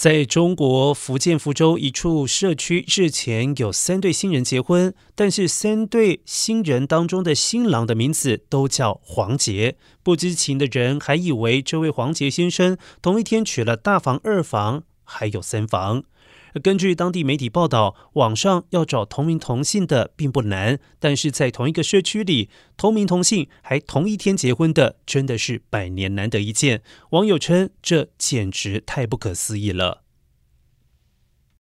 在中国福建福州一处社区，日前有三对新人结婚，但是三对新人当中的新郎的名字都叫黄杰，不知情的人还以为这位黄杰先生同一天娶了大房、二房，还有三房。根据当地媒体报道，网上要找同名同姓的并不难，但是在同一个社区里，同名同姓还同一天结婚的，真的是百年难得一见。网友称，这简直太不可思议了。